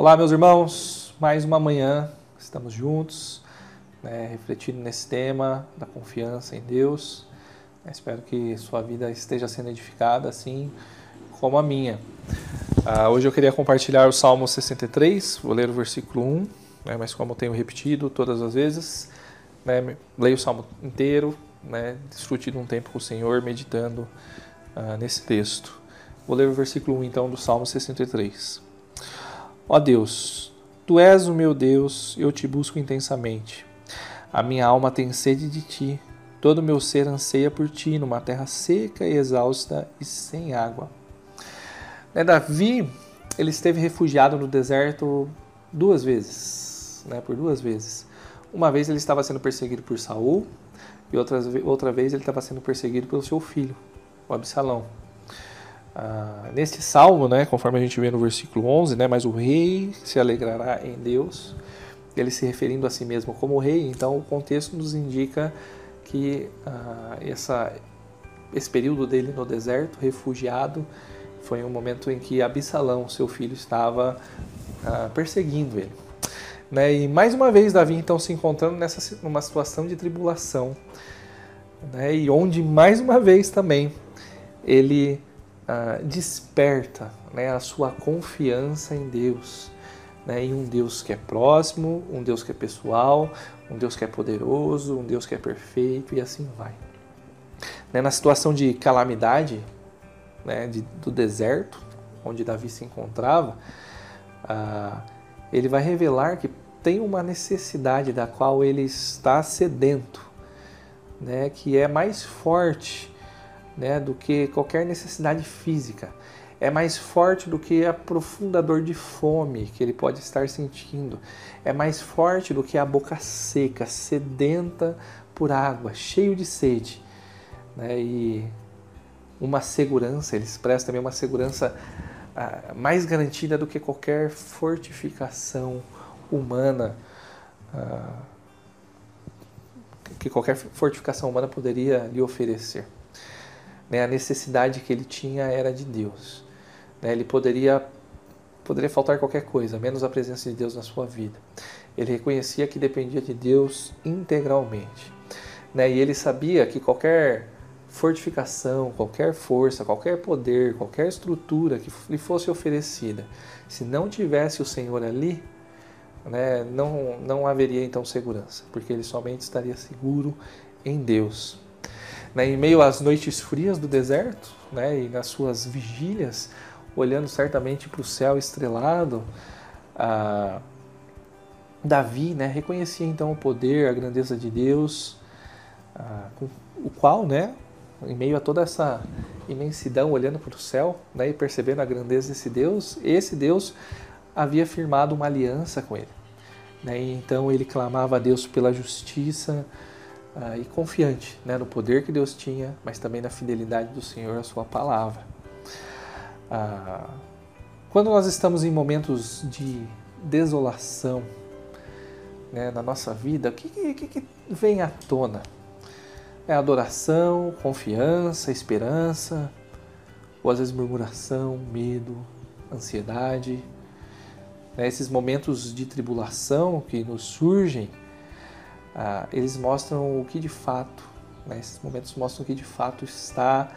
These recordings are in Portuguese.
Olá, meus irmãos, mais uma manhã, estamos juntos, né, refletindo nesse tema da confiança em Deus. espero que sua vida esteja sendo edificada assim como a minha. Ah, hoje eu queria compartilhar o Salmo 63, vou ler o versículo 1, né, mas como eu tenho repetido todas as vezes, né, leio o Salmo inteiro, né, de um tempo com o Senhor, meditando ah, nesse texto. Vou ler o versículo 1 então do Salmo 63. Ó Deus, tu és o meu Deus, eu te busco intensamente. A minha alma tem sede de ti, todo o meu ser anseia por ti, numa terra seca e exausta e sem água. Né, Davi, ele esteve refugiado no deserto duas vezes, né, por duas vezes. Uma vez ele estava sendo perseguido por Saul e outra, outra vez ele estava sendo perseguido pelo seu filho, o Absalão. Ah, neste salmo, né, conforme a gente vê no versículo 11, né, mas o rei se alegrará em Deus, ele se referindo a si mesmo como rei, então o contexto nos indica que ah, essa, esse período dele no deserto, refugiado, foi um momento em que Absalão, seu filho, estava ah, perseguindo ele. Né, e mais uma vez Davi então se encontrando nessa numa situação de tribulação, né, e onde mais uma vez também ele uh, desperta né, a sua confiança em Deus, né, em um Deus que é próximo, um Deus que é pessoal, um Deus que é poderoso, um Deus que é perfeito e assim vai. Né, na situação de calamidade né, de, do deserto, onde Davi se encontrava, uh, ele vai revelar que tem uma necessidade da qual ele está sedento, né, que é mais forte né, do que qualquer necessidade física. É mais forte do que a profunda dor de fome que ele pode estar sentindo. É mais forte do que a boca seca, sedenta por água, cheio de sede. Né, e uma segurança, ele expressa também uma segurança ah, mais garantida do que qualquer fortificação humana. Ah, que qualquer fortificação humana poderia lhe oferecer. Né? A necessidade que ele tinha era de Deus. Né? Ele poderia poderia faltar qualquer coisa, menos a presença de Deus na sua vida. Ele reconhecia que dependia de Deus integralmente. Né? E ele sabia que qualquer fortificação, qualquer força, qualquer poder, qualquer estrutura que lhe fosse oferecida, se não tivesse o Senhor ali, né, não, não haveria então segurança, porque ele somente estaria seguro em Deus né, em meio às noites frias do deserto, né, e nas suas vigílias, olhando certamente para o céu estrelado, ah, Davi né, reconhecia então o poder, a grandeza de Deus, ah, o qual, né, em meio a toda essa imensidão, olhando para o céu né, e percebendo a grandeza desse Deus, esse Deus havia firmado uma aliança com ele. Né, então ele clamava a Deus pela justiça, ah, e confiante né, no poder que Deus tinha, mas também na fidelidade do Senhor à Sua palavra. Ah, quando nós estamos em momentos de desolação né, na nossa vida, o que, que, que vem à tona? É adoração, confiança, esperança, ou às vezes murmuração, medo, ansiedade. Né, esses momentos de tribulação que nos surgem ah, eles mostram o que de fato, né, esses momentos mostram o que de fato está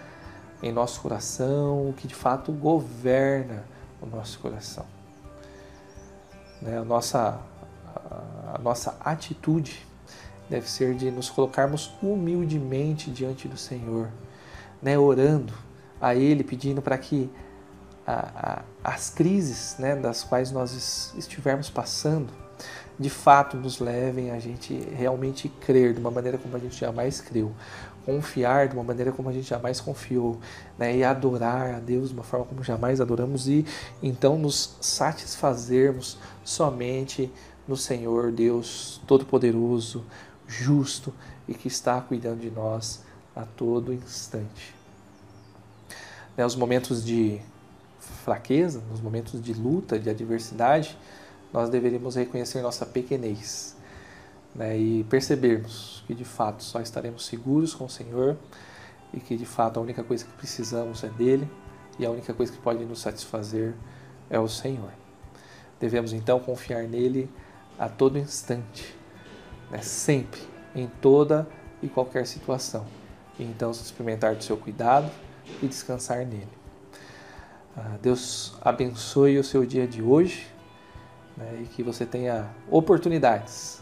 em nosso coração, o que de fato governa o nosso coração. Né, a, nossa, a, nossa atitude deve ser de nos colocarmos humildemente diante do Senhor, né, orando a Ele, pedindo para que a, a, as crises né, das quais nós estivermos passando de fato nos levem a gente realmente crer de uma maneira como a gente jamais creu, confiar de uma maneira como a gente jamais confiou, né? e adorar a Deus de uma forma como jamais adoramos e então nos satisfazermos somente no Senhor Deus Todo-Poderoso, justo e que está cuidando de nós a todo instante. Né, os momentos de fraqueza, nos momentos de luta, de adversidade, nós deveríamos reconhecer nossa pequenez né, e percebermos que de fato só estaremos seguros com o Senhor e que de fato a única coisa que precisamos é dele e a única coisa que pode nos satisfazer é o Senhor. Devemos então confiar nele a todo instante, né? sempre, em toda e qualquer situação. E então experimentar do seu cuidado e descansar nele. Ah, Deus abençoe o seu dia de hoje né? e que você tenha oportunidades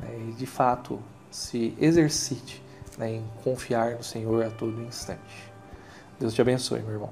né? e de fato se exercite né? em confiar no Senhor a todo instante. Deus te abençoe, meu irmão.